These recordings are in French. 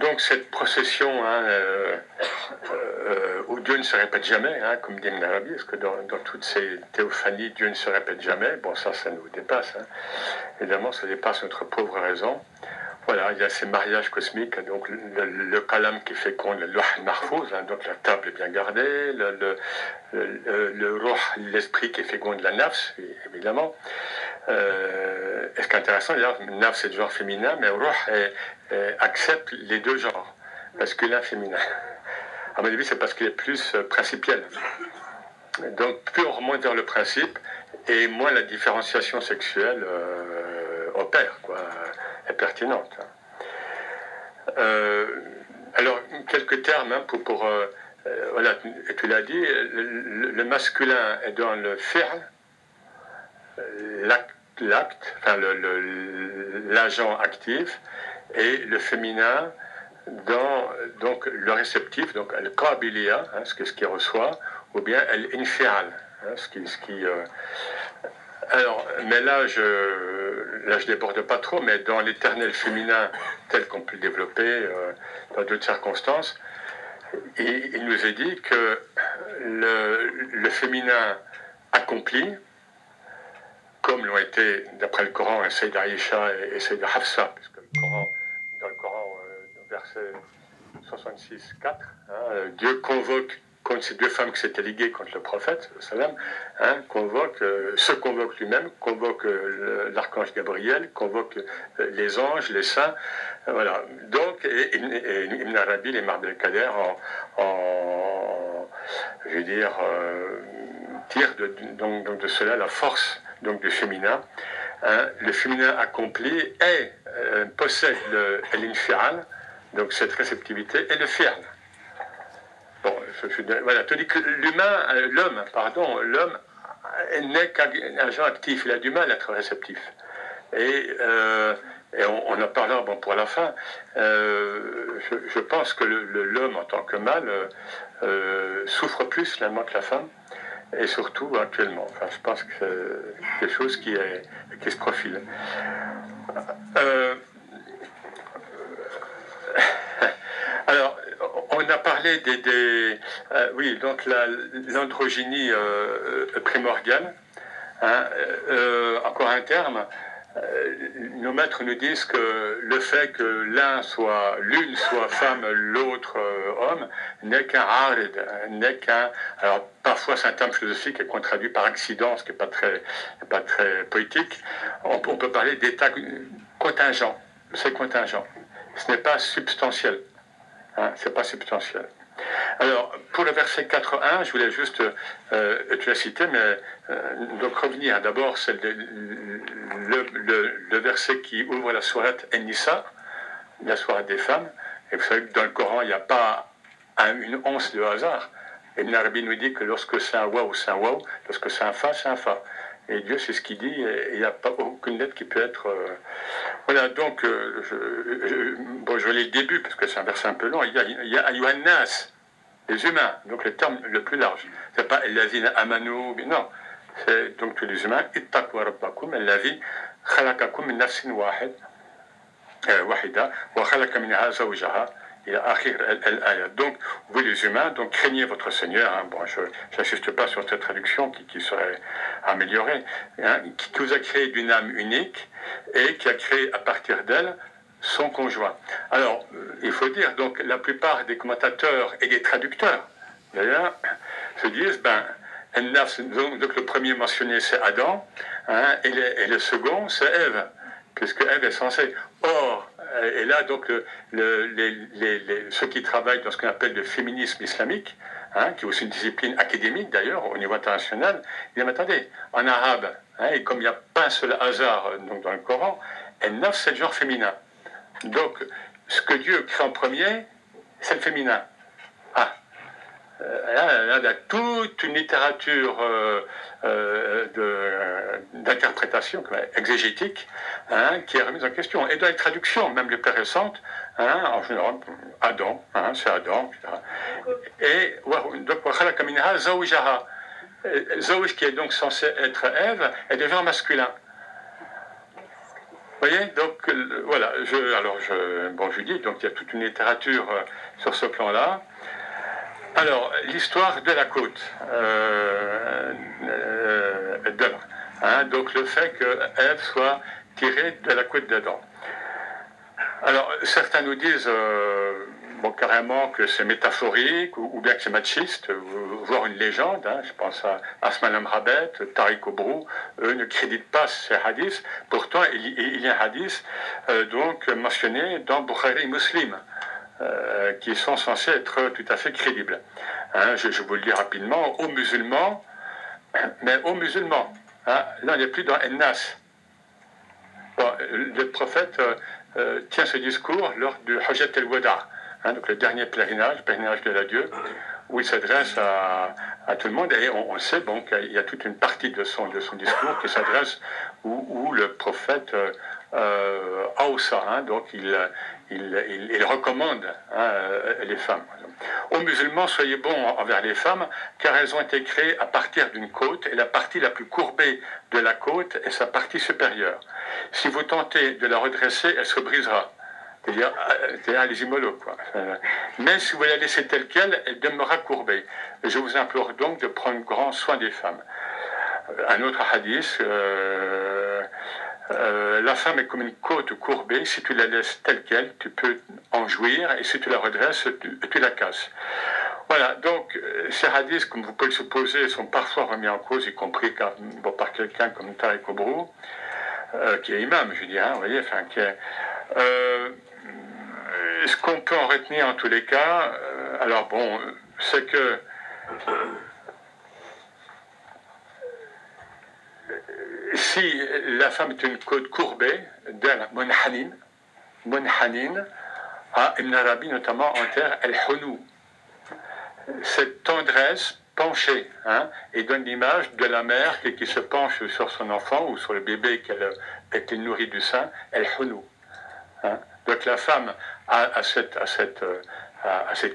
donc cette procession hein, euh, euh, où Dieu ne se répète jamais, hein, comme dit Arabi, parce que dans, toutes ces théophanies, Dieu ne se répète jamais. Bon, ça, ça nous dépasse. Hein. Évidemment, ça dépasse notre pauvre raison. Voilà, il y a ces mariages cosmiques, donc le, le kalam qui féconde le loh marfouz, donc la table est bien gardée, le, le, le l'esprit qui féconde la nafs, évidemment. Euh, et ce qui est c'est du genre féminin, mais roh accepte les deux genres, masculin, féminin. À mon avis, c'est parce qu'il est plus euh, principiel. Donc, plus on remonte vers le principe, et moins la différenciation sexuelle euh, opère, quoi pertinente. Euh, alors, quelques termes hein, pour. voilà, tu l'as dit, le, masculin est dans le fi'l, l'acte, enfin l'agent actif, et le féminin dans donc, le réceptif, donc le qabiliya, hein, ce, ce qu'il reçoit, ou bien l'infial, hein, ce qui. Ce qui alors, mais là, je là, je déborde pas trop, mais dans l'éternel féminin tel qu'on peut le développer euh, dans d'autres circonstances, il, nous est dit que le, féminin accompli, comme l'ont été, d'après le Coran, Sayyid Aïcha et, Sayyid Hafsa, puisque le Coran, dans le Coran, euh, verset 66, 4, hein, Dieu convoque contre ces deux femmes qui s'étaient liguées contre le prophète, salam, hein, convoque, euh, se convoque lui-même, convoque euh, l'archange Gabriel, convoque euh, les anges, les saints. voilà. Donc, Ibn Arabi, les Kader, en, en, je veux dire, tire donc, de cela la force donc, du féminin. Hein. le féminin accompli et possède l'infial, donc cette réceptivité, et le fial. Bon, voilà, tu dis que l'humain, euh, l'homme, pardon, l'homme n'est qu'un agent actif, il a du mal à être réceptif. Et, euh, on, en parlera bon, pour la fin. Euh, je, pense que l'homme en tant que mâle souffre plus finalement que la femme, et surtout actuellement. Enfin, je pense que c'est quelque chose qui, est, qui se profile. alors, on a parlé des, euh, oui, donc l'androgynie euh, primordiale. Hein, euh, encore un terme. Nos maîtres nous disent que le fait que l'un soit, l'une soit femme, l'autre homme, n'est qu'un arid, n'est qu'un. Alors parfois c'est un terme philosophique et qu'on traduit par accident, ce qui n'est pas très, pas très poétique. On, peut parler d'état contingent. C'est contingent. Ce n'est pas substantiel. Hein, c'est pas substantiel. Alors, pour le verset 4.1, je voulais juste euh, te la citer, mais euh, donc revenir. D'abord, c'est le, verset qui ouvre la sourate Enissa, la sourate des femmes. Et vous savez que dans le Coran, il n'y a pas une once de hasard. Et Narbi nous dit que lorsque c'est un waouh, c'est un waouh, lorsque c'est un fa, c'est un fa. Et Dieu, c'est ce qu'il dit, il n'y a pas aucune lettre qui peut être. Euh, voilà, donc, euh, je, bon, je vais le début, parce que c'est un verset un peu long. Il y a, il les humains, donc le terme le plus large. C'est pas Lazina Amanu, non. C'est donc tous les humains. Euh, wahida. Donc, vous les humains, donc craignez votre Seigneur. Hein. Bon, je n'insiste pas sur cette traduction qui, serait améliorée. Hein, qui vous a créé d'une âme unique et qui a créé à partir d'elle son conjoint. Alors, euh, il faut dire, donc, la plupart des commentateurs et des traducteurs, d'ailleurs, se disent, ben, donc, le premier mentionné, c'est Adam, hein, et, et, le second, c'est Ève, puisque Ève est censée? Or, et là, donc, les, ceux qui travaillent dans ce qu'on appelle le féminisme islamique, hein, qui est aussi une discipline académique d'ailleurs au niveau international, ils disent, attendez, en arabe, hein, et comme il n'y a pas un seul hasard donc, dans le Coran, elle neuf, c'est le genre féminin. Donc, ce que Dieu crée en premier, c'est le féminin. Ah, euh, là, a toute une littérature euh, euh, d'interprétation exégétique hein, qui est remise en question. Et dans les traductions, même les plus récentes, hein, en général, Adam, hein, c'est Adam, etc. Et donc, Zawjaha. Zawj, qui est donc censé être Ève, est devient masculin. voyez, donc voilà, alors je, bon, je dis, donc il y a toute une littérature sur ce plan-là. Alors, l'histoire de la côte euh, hein, donc le fait que Ève soit tirée de la côte d'Adam. Alors, certains nous disent euh, carrément que c'est métaphorique ou, bien que c'est machiste, voire une légende. Hein. je pense à Asman Rabet, Tariq Obrou, eux ne créditent pas ces hadiths. Pourtant, il, y a un hadith euh, donc mentionné dans Bukhari Muslim. Euh, qui sont censés être tout à fait crédibles. Hein, je, vous le dis rapidement, aux musulmans, mais aux musulmans. Hein, là, on n'est plus dans Ennas. le prophète euh, euh, tient ce discours lors du Hajjat el-Wada, hein, donc le dernier pèlerinage, pèlerinage de la Dieu, où il s'adresse à, tout le monde. Et on, sait bon, qu'il y a toute une partie de son, de son discours qui s'adresse où, le prophète euh, Aoussa, donc il, il, recommande hein, euh, les femmes. Aux musulmans, soyez bons envers les femmes, car elles ont été créées à partir d'une côte, et la partie la plus courbée de la côte est sa partie supérieure. Si vous tentez de la redresser, elle se brisera. C'est-à-dire, euh, les immolos, quoi. Mais si vous la laissez telle qu'elle, elle demeurera courbée. Je vous implore donc de prendre grand soin des femmes. Un autre hadith, euh, euh, la femme est comme une côte courbée. Si tu la laisses telle qu'elle, tu peux en jouir, et si tu la redresses, tu, la casses. Voilà, donc euh, ces hadiths, comme vous pouvez le supposer, sont parfois remis en cause, y compris par quelqu'un comme Tariq Obrou, euh, qui est imam, je dirais, hein, vous voyez, enfin, qui est, ce qu'on peut en retenir en tous les cas, alors bon, c'est que si la femme est une côte courbée, d'un monhanin, monhanin, à Ibn Arabi notamment en terre el-hunou. Cette tendresse penchée, hein, et donne l'image de la mère qui, se penche sur son enfant ou sur le bébé qu'elle nourrit du sein, el-hunou. Hein. Donc la femme a, cette,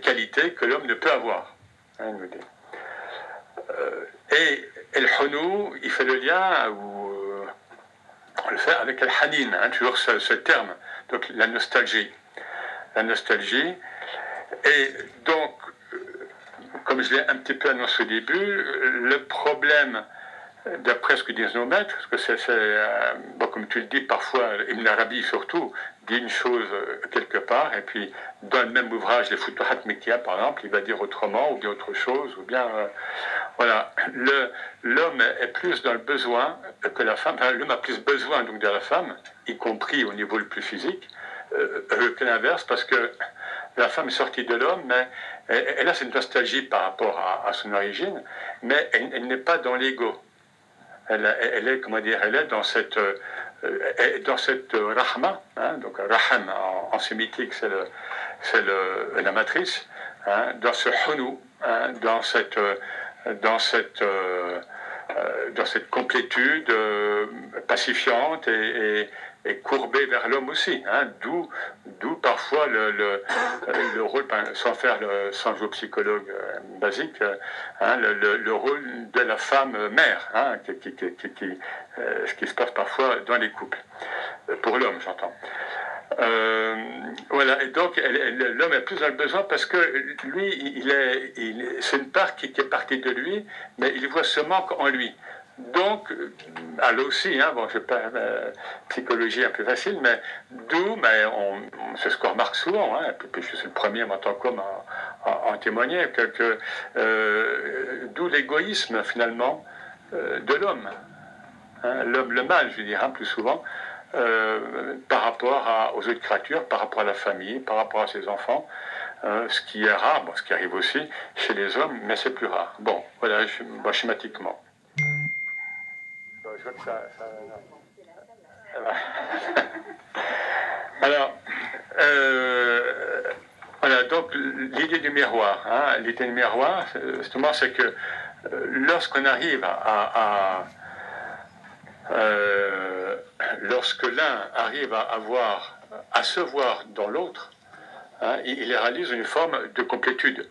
qualité que l'homme ne peut avoir. Hein, euh, et el-hunou, il fait le lien, ou le fait avec Al-Hanin, hein, toujours ce, terme, donc la nostalgie. La nostalgie. Et donc, euh, comme je l'ai un petit peu annoncé au début, le problème, d'après ce que disent nos maîtres, parce que c'est, euh, comme tu le dis, parfois, Ibn Arabi surtout, dit une chose euh, quelque part, et puis dans le même ouvrage, les Futuhat Mikia, par exemple, il va dire autrement, ou bien autre chose, ou bien voilà, l'homme est plus dans le besoin que la femme. Enfin, l'homme a plus besoin donc de la femme, y compris au niveau le plus physique, euh, euh, que l'inverse, parce que la femme est sortie de l'homme, mais elle, a cette nostalgie par rapport à, son origine, mais elle, n'est pas dans l'ego. Elle, est, comment dire, elle est dans cette, euh, dans cette rahma, hein, donc raham en, sémitique, c'est la matrice, hein, dans ce hunu, hein, dans cette dans cette, euh, euh, dans cette complétude euh, pacifiante et, courbée vers l'homme aussi. Hein, d'où, d'où parfois le, le, rôle, sans faire le, sans jouer psychologue basique, hein, le, rôle de la femme mère, hein, qui, ce qui se passe parfois dans les couples, pour l'homme j'entends. Euh, voilà, et donc l'homme a plus dans le besoin parce que lui, il est, c'est une part qui, est partie de lui, mais il voit ce manque en lui. Donc, elle aussi, hein, bon, je pas euh, psychologie un peu facile, mais d'où, mais on, c'est ce qu'on remarque souvent, hein, puis, je suis le premier en tant qu'homme à, en témoigner, que, euh, d'où l'égoïsme finalement de l'homme. Hein, l'homme, le mal, je veux dire, hein, plus souvent, euh, par rapport aux autres créatures, par rapport à la famille, par rapport à ses enfants, euh, ce qui est rare, ce qui arrive aussi chez les hommes, mais c'est plus rare. Bon, voilà, schématiquement. Alors, euh, voilà, donc l'idée du miroir, hein, l'idée du miroir, justement, c'est que lorsqu'on arrive à euh, lorsque l'un arrive à avoir, à se voir dans l'autre, hein, il réalise une forme de complétude,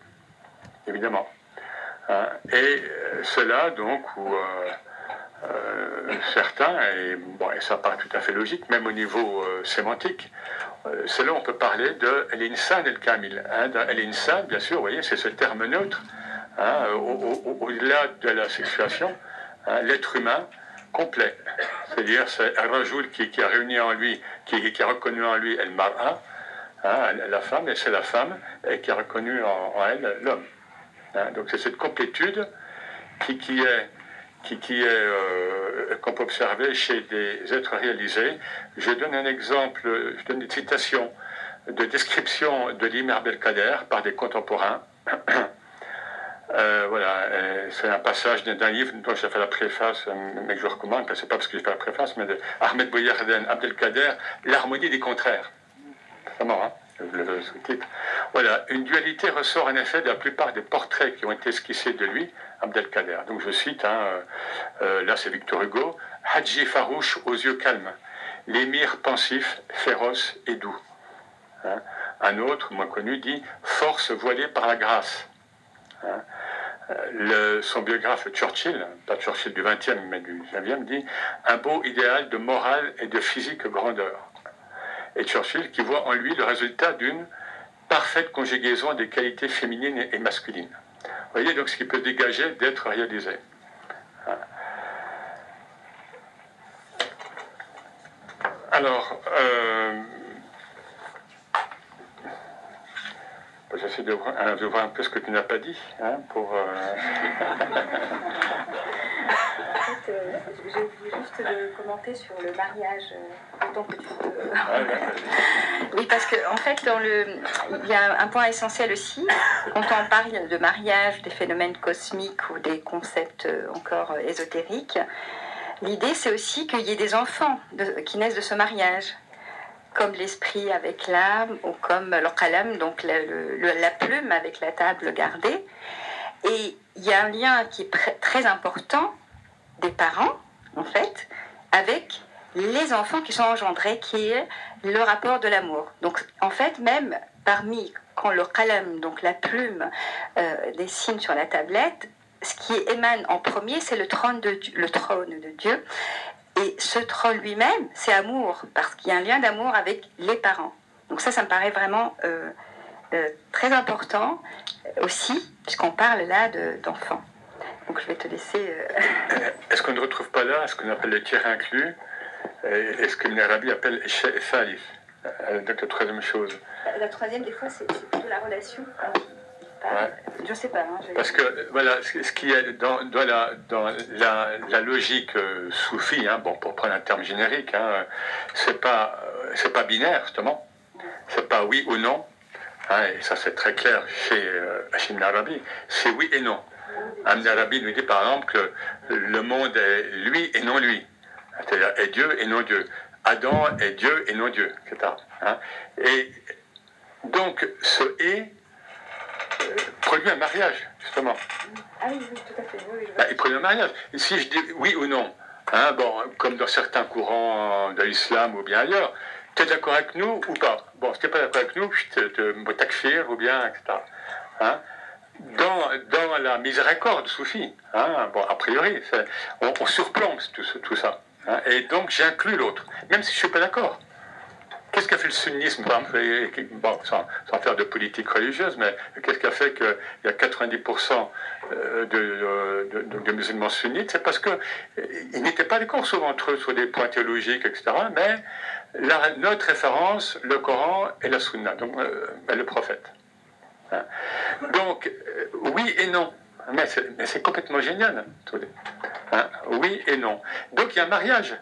évidemment. Hein. et euh, cela, donc, où, certains, et, bon, et ça paraît tout à fait logique, même au niveau sémantique, c'est là on peut parler de l'insan el kamil. Hein, l'insan, bien sûr, vous voyez, c'est ce terme neutre, hein, au-delà de la sexuation, hein, l'être humain complet. C'est-à-dire, c'est un qui, qui, a réuni en lui, qui, a reconnu en lui el mar'a, hein, la femme, et c'est la femme, et qui a reconnu en, elle l'homme. Donc c'est cette complétude qui, qui est qui, qui est euh, qu'on peut observer chez des êtres réalisés. Je donne un exemple, je donne une citation de description de l'Imer Belkader par des contemporains. Euh, voilà, c'est un passage d'un livre dont j'ai fait la préface, mais que je recommande, c'est pas parce que j'ai fait la préface, mais de Ahmed Bouyarden Abdelkader, L'harmonie des contraires. C'est mort, hein Voilà, une dualité ressort en effet de la plupart des portraits qui ont été esquissés de lui, Abdelkader. Donc je cite, hein, euh, euh, là c'est Victor Hugo, Hadji Farouche aux yeux calmes, l'émir pensif, féroce et doux. Hein. Un autre, moins connu, dit Force voilée par la grâce. Hein son biographe Churchill, pas Churchill du 20e, mais du 19e, dit un beau idéal de morale et de physique grandeur. Et Churchill qui voit en lui le résultat d'une parfaite conjugaison des qualités féminines et masculines. Vous voyez donc ce qui peut dégager d'être réalisé. Alors, euh, J'essaie de, voir un peu ce que tu n'as pas dit. Hein, pour, euh... fait, euh, j'ai oublié juste de commenter sur le mariage, euh, autant que tu peux. oui, parce qu'en en fait, dans le, il y a un point essentiel aussi, quand on parle de mariage, des phénomènes cosmiques ou des concepts euh, encore ésotériques, l'idée c'est aussi qu'il y ait des enfants qui naissent de ce mariage comme l'esprit avec l'âme, ou comme le qalam, donc la plume avec la table gardée. Et il y a un lien qui est très important des parents, en fait, avec les enfants qui sont engendrés, qui est le rapport de l'amour. Donc, en fait, même parmi, quand le qalam, donc la plume, euh, dessine sur la tablette, ce qui émane en premier, c'est le trône de, le trône de Dieu. Et ce trône lui-même, c'est amour, parce qu'il y a un lien d'amour avec les parents. Donc ça, ça me paraît vraiment euh, euh, très important aussi, puisqu'on parle là d'enfants. Donc je vais te laisser... Euh, est-ce qu'on ne retrouve pas là ce qu'on appelle le tiers inclus et ce que l'Arabie appelle Salif Donc la troisième chose? La troisième, des fois, c'est plutôt la relation. Je sais pas. Hein, Parce que voilà, ce qui est dans, dans, la, dans la, la, logique euh, soufie, hein, bon, pour prendre un terme générique, hein, c'est pas euh, c'est pas binaire justement, c'est pas oui ou non. Hein, et ça c'est très clair chez euh, Hachim Arabi, c'est oui et non. Arabi nous dit par exemple que le monde est lui et non lui, c'est-à-dire est Dieu et non Dieu. Adam est Dieu et non Dieu, etc. Hein. Et donc ce et produit un mariage, justement. Ah oui, tout à fait. Bah, il produit un mariage. si je dis oui ou non, hein, bon, comme dans certains courants de l'islam ou bien ailleurs, tu es d'accord avec nous ou pas? Bon, si tu n'es pas d'accord avec nous, je te takfir ou bien, etc. Hein dans, dans la miséricorde soufie, hein, bon, a priori, on, surplombe tout, ça. Hein, et donc j'inclus l'autre, même si je ne suis pas d'accord. Qu'est-ce qu'a fait le sunnisme, sans, faire de politique religieuse, mais qu'est-ce qui a fait qu'il y a 90% euh, de, de, musulmans sunnites? C'est parce qu'ils euh, n'étaient pas d'accord souvent entre eux sur des points théologiques, etc. Mais notre référence, le Coran et la Sunna, donc euh, le prophète. Hein. Donc, oui et non. Mais c'est complètement génial. Hein. Oui et non. Donc il y a un mariage.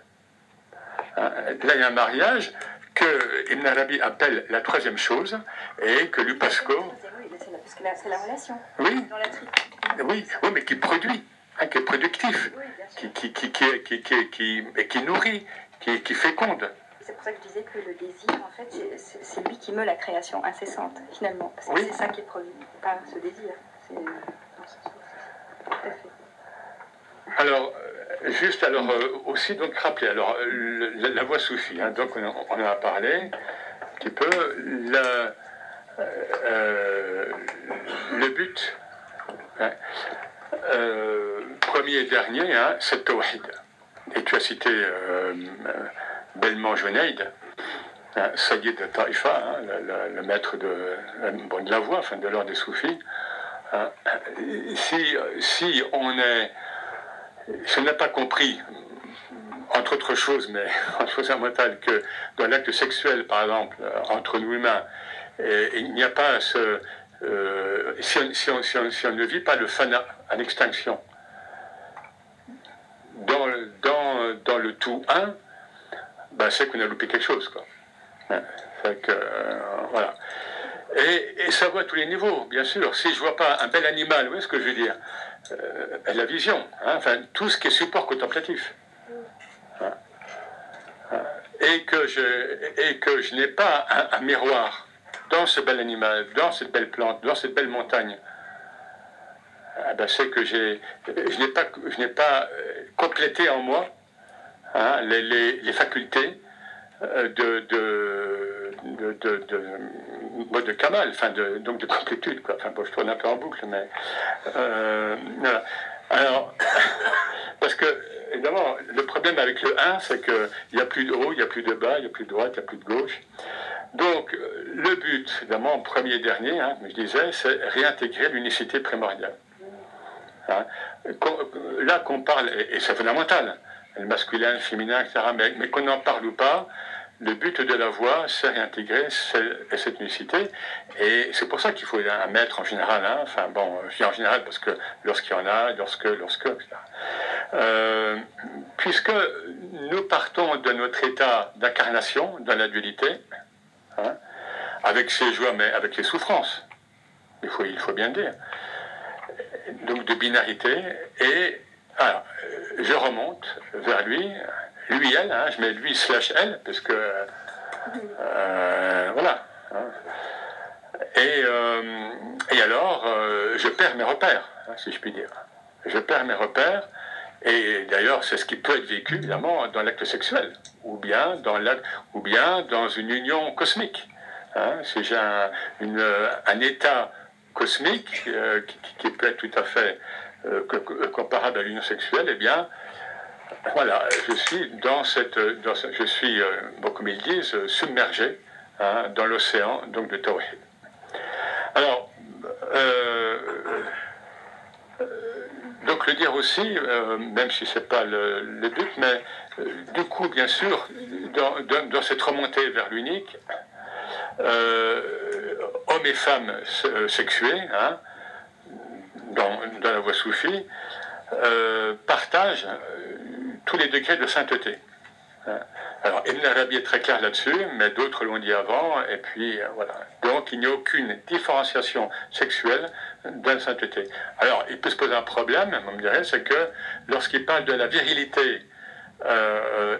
Hein. Là, il y a un mariage que Ibn Arabi appelle la troisième chose et que Lupasco. C'est la relation. Oui. oui, oui, mais qui produit, hein, qui est productif, qui, qui, qui, qui, qui, qui, nourrit, qui, qui féconde. C'est pour ça que je disais que le désir, en fait, c'est lui qui meut la création incessante, finalement. Parce que c'est ça qui est produit, pas ce désir. C'est dans ce sens. Tout à fait. Alors, euh, juste alors euh, aussi donc rappeler alors la, voix soufie. Hein, donc on, en a parlé un petit peu. Euh, le but, hein, premier et dernier, hein, c'est tawhid. tu as cité Belmont Junaid, hein, de Taïfa, hein, le, maître de, de, la voix, de l'ordre des soufis. Hein. si, si on est, si on n'a pas compris, entre autres choses, mais en chose fondamentale, que dans l'acte sexuel, par exemple, entre nous humains, il n'y a pas ce. Euh, si, on, ne vit pas le fana à l'extinction, dans, dans, dans le tout un, ben, c'est qu'on a loupé quelque chose. Quoi. que, euh, voilà. Et, et, ça voit à tous les niveaux, bien sûr. Si je vois pas un bel animal, vous voyez ce que je veux dire euh, La vision, hein, enfin, tout ce qui est support contemplatif. Hein. Hein. et que je, et que je n'ai pas un, miroir dans ce bel animal, dans cette belle plante, dans cette belle montagne. Ah ben, c'est que j'ai, je n'ai pas, je n'ai pas euh, complété en moi Hein, les, facultés euh, de, de, de, de, de Kamal, donc de complétude. Quoi. Je tourne un peu en boucle, mais. Euh. Alors, parce que, évidemment, le problème avec le 1, c'est qu'il n'y a plus de haut, il n'y a plus de bas, il n'y a plus de droite, il n'y a plus de gauche. Donc, le but, évidemment, premier et dernier, hein, comme je disais, c'est réintégrer l'unicité primordiale. Hein. Là qu'on parle, et c'est fondamental, le masculin, le féminin, etc. Mais, qu'on n'en parle ou pas, le but de la voix, c'est réintégrer cette unicité. Et c'est pour ça qu'il faut un maître en général. Hein. Enfin bon, je dis en général parce que lorsqu'il y en a, lorsque, lorsque, etc. Euh, puisque nous partons de notre état d'incarnation dans la dualité, hein, avec ses joies, mais avec les souffrances, il faut, il faut bien dire, donc de binarité, et alors, je remonte vers lui, lui, elle, hein, je mets lui slash elle, parce que. Euh, voilà. Hein. Et, euh, et, alors, euh, je perds mes repères, hein, si je puis dire. Je perds mes repères, et d'ailleurs, c'est ce qui peut être vécu, évidemment, dans l'acte sexuel, ou bien dans, ou bien dans une union cosmique. si j'ai un, un, état cosmique qui, qui, peut être tout à fait euh, comparable à l'union sexuelle, eh bien, voilà, je suis dans cette, je suis, euh, comme ils disent, submergé hein, dans l'océan donc de Tawhid. Alors, euh, donc le dire aussi, même si c'est pas le, but, mais du coup, bien sûr, dans, cette remontée vers l'unique, hommes et femmes sexués, hein, dans, la voie soufie, euh, partagent euh, tous les degrés de sainteté. Hein. Alors, Ibn Arabi est très clair là-dessus, mais d'autres l'ont dit avant, et puis euh, voilà. Donc, il n'y a aucune différenciation sexuelle dans la sainteté. Alors, il peut se poser un problème, on me dirait, c'est que lorsqu'il parle de la virilité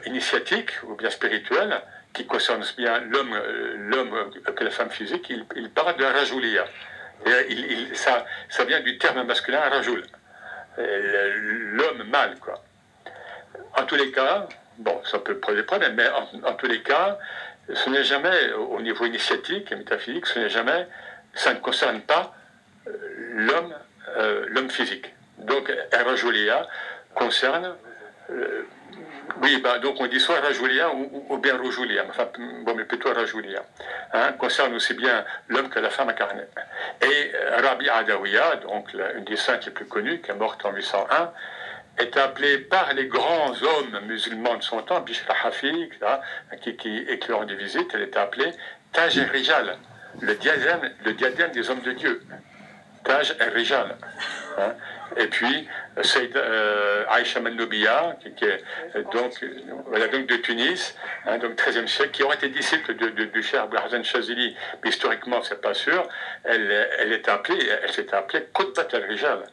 initiatique ou bien spirituelle, qui concerne bien l'homme, l'homme que la femme physique, il, parle de rajoulia il, ça, ça, vient du terme masculin rajoul, euh, l'homme mâle, quoi. En tous les cas, bon, ça peut poser des problèmes, mais en, tous les cas, ce n'est jamais, au niveau initiatique et métaphysique, ce n'est jamais, ça ne concerne pas euh, l'homme, euh, l'homme physique. Donc, Rajulia concerne oui, bah, donc on dit soit Rajoulia ou, bien Rajoulia, enfin, bon, mais plutôt Rajoulia, hein, concerne aussi bien l'homme que la femme incarnée. Et euh, Rabbi Adawiya, donc une des saintes les plus connues, qui est morte en 801, est appelée par les grands hommes musulmans de son temps, Bishr Hafi, qui, qui éclairent des visites, elle est appelée Taj el Rijal, le diadème, le diadème des hommes de Dieu. Taj el Rijal. Hein. Et puis, c'est euh, Aïcha Manoubia, qui, est donc, voilà, donc de Tunis, hein, donc 13e siècle, qui aurait été disciple de, du cher Hazan Chazili, mais historiquement, c'est pas sûr. Elle, elle est appelée, elle s'est appelée Kotbat al-Rijal.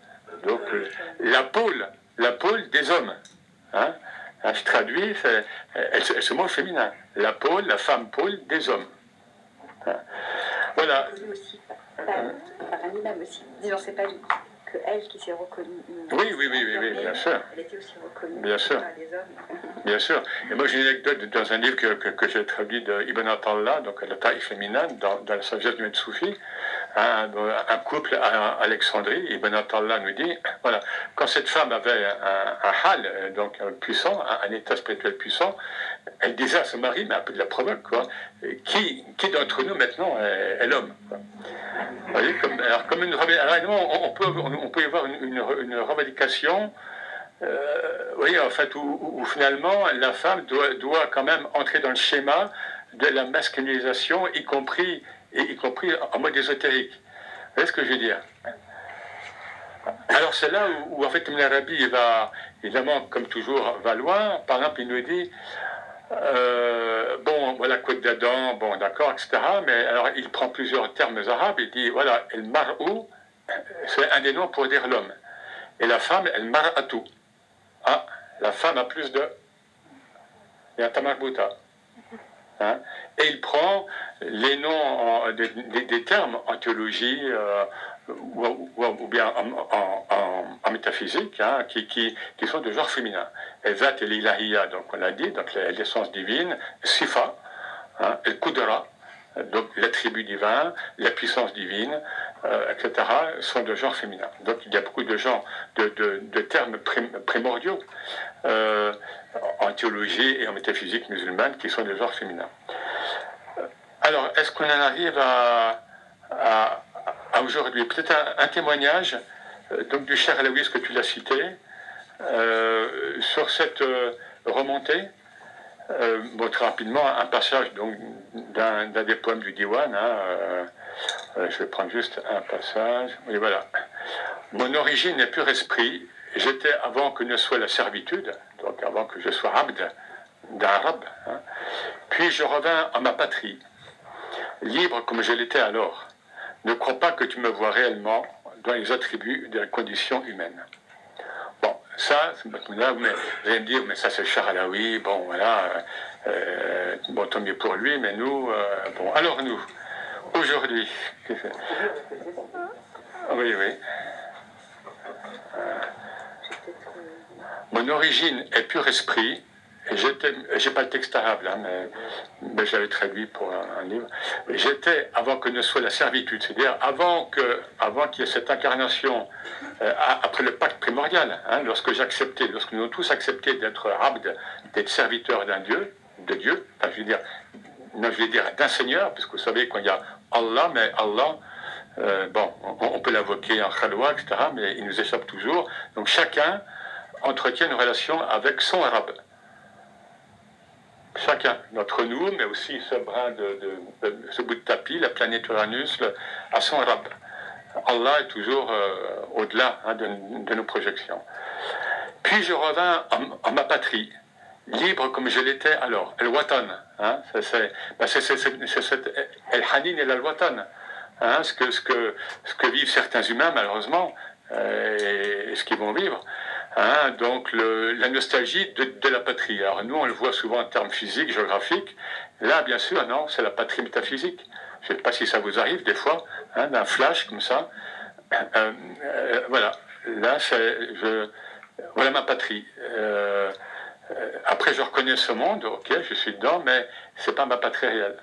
Donc, euh, la pôle, la pôle des hommes. Hein. hein je traduis, elle, se mot féminin. La pôle, la femme pôle des hommes. Hein. Voilà. Par, un imam aussi. Disons, c'est pas que elle qui s'est reconnue. Oui, oui, oui, oui, bien sûr. Elle était aussi reconnue bien sûr. par les hommes. Bien sûr. Et moi, j'ai une anecdote dans un livre que, que, j'ai traduit d'Ibn Atallah, donc la taille féminine, dans, dans la sagesse du maître Soufi. Un, un couple à Alexandrie, Ibn Attallah nous dit, voilà, quand cette femme avait un, hal, donc puissant, un, état spirituel puissant, elle disait à son mari, mais un peu de la provoque, quoi, qui, qui d'entre nous maintenant est, l'homme Vous voyez, comme, alors, comme une, revendication euh, voyez, en fait, où, finalement la femme doit, doit, quand même entrer dans le schéma de la masculinisation, y compris y compris en mode ésotérique. Vous voyez ce que je veux dire? Alors c'est là où, en fait Ibn Arabi va, évidemment, comme toujours, va loin. Par exemple, il nous dit, euh, bon, voilà, côte d'Adam, bon, d'accord, etc. Mais alors, il prend plusieurs termes arabes, il dit, voilà, el mar'ou, c'est un des noms pour dire l'homme. Et la femme, el mar'atou. Ah, la femme a plus de... Il y a tamarbuta. Hein? Et il prend les noms des, termes en théologie euh, ou, bien en, métaphysique hein, qui, qui, qui, sont de genre féminin. Evat et l'ilahiyya, donc on l'a dit, donc l'essence divine, sifa, hein, el kudra, donc l'attribut divin, la puissance divine, euh, etc., sont de genre féminin. Donc il y a beaucoup de gens, de, de, termes primordiaux euh, en théologie et en métaphysique musulmane qui sont de genre féminin. Alors, est-ce qu'on en arrive à, à, aujourd'hui? Peut-être un, témoignage euh, donc du cher Alaouis que tu l'as cité sur cette remontée. très rapidement, un passage d'un, des poèmes du Diwan. Hein, je vais prendre juste un passage. Oui, voilà. Mon origine est pur esprit. J'étais avant que ne soit la servitude, donc avant que je sois abd d'un arabe. Hein. Puis je revins à ma patrie libre comme je l'étais alors. Ne crois pas que tu me vois réellement dans les attributs de la condition humaine. Bon, ça, vous allez me dire, mais ça c'est Charalaoui, bon voilà, euh, bon tant mieux pour lui, mais nous, euh, bon, alors nous, aujourd'hui, oui, oui. Mon origine est pur esprit, j'ai pas le texte arabe là, mais, j'avais traduit pour un, livre. J'étais avant que ne soit la servitude, c'est-à-dire avant avant qu'il y ait cette incarnation euh, après le pacte primordial, hein, lorsque j'acceptais, lorsque nous avons tous accepté d'être abd, d'être serviteurs d'un Dieu, de Dieu, enfin je veux dire, non, je veux dire d'un Seigneur, parce que vous savez quand il y a Allah, mais Allah, euh, bon, on, peut l'invoquer en khalwa, etc., mais il nous échappe toujours. Donc chacun entretient une relation avec son arabe chacun d'entre nous, mais aussi ce brin de, ce bout de tapis, la planète Uranus, à son rab. Allah est toujours euh, au-delà hein, de, nos projections. Puis je revins en, ma patrie, libre comme je l'étais alors. El Watan, hein, c'est ben El Hanin et El Watan, hein, ce, que, ce, que, ce que vivent certains humains malheureusement, euh, et ce qu'ils vont vivre. Hein, donc la nostalgie de, la patrie. Alors nous, on le voit souvent en termes physiques, géographiques. Là, bien sûr, non, c'est la patrie métaphysique. Je ne sais pas si ça vous arrive des fois, hein, d'un flash comme ça. Euh, euh, voilà, là, je, voilà ma patrie. Euh, après, je reconnais ce monde, ok, je suis dedans, mais c'est pas ma patrie réelle.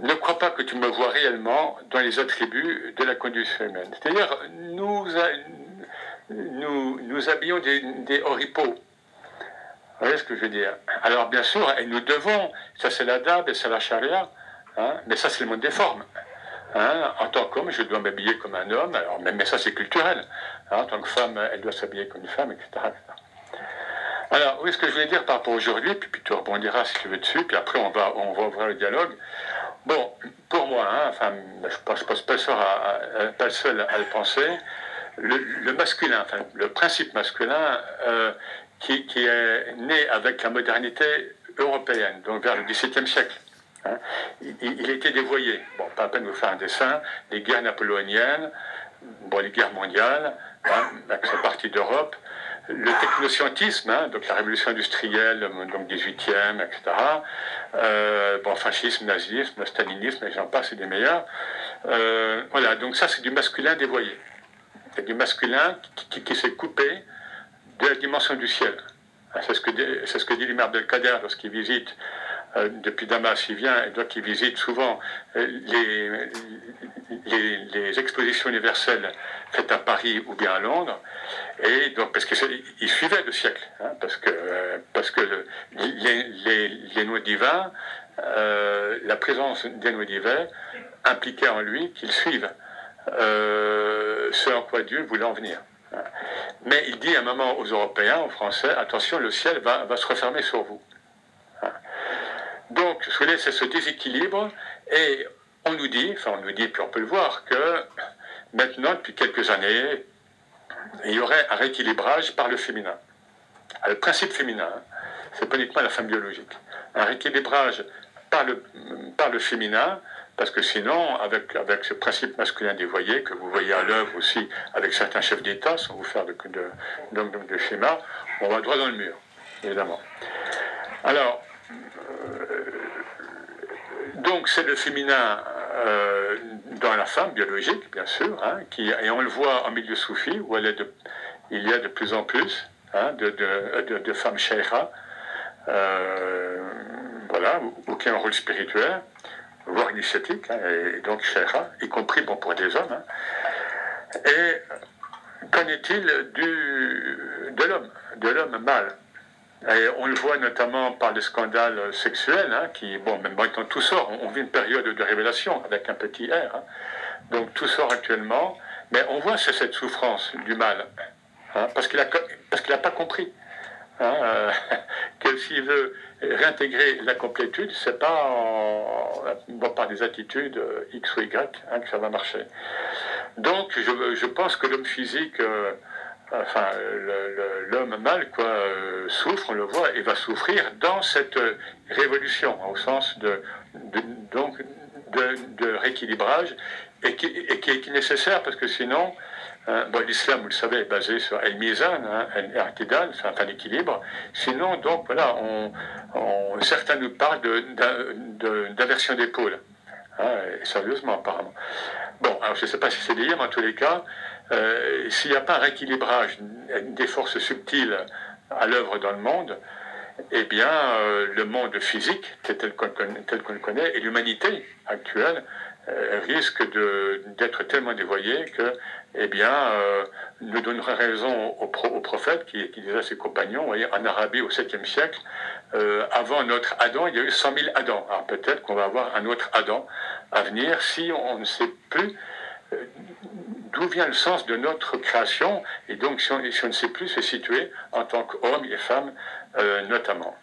Ne crois pas que tu me vois réellement dans les attributs de la condition humaine. C'est-à-dire, nous, nous, nous habillons des, des oripeaux. Vous voyez ce que je veux dire? Alors, bien sûr, et nous devons, ça c'est la dab et c'est la charia, hein, mais ça c'est le monde des formes. Hein, en tant qu'homme, je dois m'habiller comme un homme, alors, mais, ça c'est culturel. Hein, en tant que femme, elle doit s'habiller comme une femme, etc. Alors, oui, ce que je voulais dire par rapport aujourd'hui, puis, puis, tu rebondiras si tu veux dessus, puis après on va, on va ouvrir le dialogue. Bon, pour moi, enfin, je ne pense pas, le seul à le penser, le, masculin, enfin, le principe masculin euh, qui, est né avec la modernité européenne, donc vers le XVIIe siècle. Hein. il, été dévoyé. Bon, pas à peine de vous faire un dessin. Les guerres napoléoniennes, bon, les guerres mondiales, hein, avec partie d'Europe, le technoscientisme, hein, donc la révolution industrielle, donc 18e, etc. Euh, bon, fascisme, nazisme, stalinisme, et j'en passe, c'est des meilleurs. Euh, voilà, donc ça, c'est du masculin dévoyé du masculin qui, s'est coupé de la dimension du ciel. C'est ce que dit, c'est ce dit l'imam Abdelkader lorsqu'il visite depuis Damas, il vient, donc il visite souvent les, les, expositions universelles faites à Paris ou bien à Londres. Et donc, parce qu'il suivait le siècle, hein, parce que, parce que les, les, noix divins, la présence des noix divins impliquait en lui qu'il suive ce en quoi Dieu voulait en venir. Mais il dit à un moment aux Européens, aux Français, attention, le ciel va, va se refermer sur vous. Donc, c'est ce déséquilibre, et on nous dit, enfin on nous dit, puis on peut le voir, que maintenant, depuis quelques années, il y aurait un rééquilibrage par le féminin. le principe féminin, c'est pas uniquement la femme biologique. Un rééquilibrage par le, par le féminin, parce que sinon, avec, avec ce principe masculin dévoyé, que vous voyez à l'œuvre aussi avec certains chefs d'État, sans vous faire de, de, de, schéma, on va droit dans le mur, évidemment. Alors, euh, donc c'est le féminin euh, dans la femme biologique, bien sûr, hein, qui, et on le voit en milieu soufi, où il y a de plus en plus hein, de, femmes sheikha, euh, voilà, ou, qui ont un rôle spirituel voire initiatique, hein, et donc Sheikha, y compris bon, pour des hommes. Et qu'en est-il de l'homme, de l'homme mâle? Et on le voit notamment par les scandales sexuels, hein, qui, bon, même maintenant tout sort, on, vit une période de révélation avec un petit R. donc tout sort actuellement, mais on voit cette souffrance du mal, parce qu'il n'a pas compris. Euh, que s'il veut réintégrer la complétude, c'est pas par des attitudes euh, X ou Y hein, que ça va marcher. Donc, je, je pense que l'homme physique, euh, enfin, l'homme mal, quoi, euh, souffre, on le voit, et va souffrir dans cette révolution, au sens de, donc, de, rééquilibrage, et qui, est nécessaire parce que sinon, Hein, l'islam, vous le savez, est basé sur el-mizan, hein, el-artidal, c'est un équilibre. Sinon, donc, voilà, certains nous parlent d'inversion d'épaule. Hein, sérieusement, apparemment. Bon, alors je ne sais pas si c'est lié, mais en tous les cas, euh, s'il n'y a pas un rééquilibrage des forces subtiles à l'œuvre dans le monde, eh bien, euh, le monde physique, tel qu'on le connaît, et l'humanité actuelle, euh, risque d'être tellement dévoyé que eh bien, euh, nous donnerait raison au, prophète qui, disait à ses compagnons, voyez, en Arabie au 7e siècle, avant notre Adam, il y a eu 100 000 Adams. Alors peut-être qu'on va avoir un autre Adam à venir si on ne sait plus d'où vient le sens de notre création, et donc si on, ne sait plus se situer en tant qu'homme et femme notamment.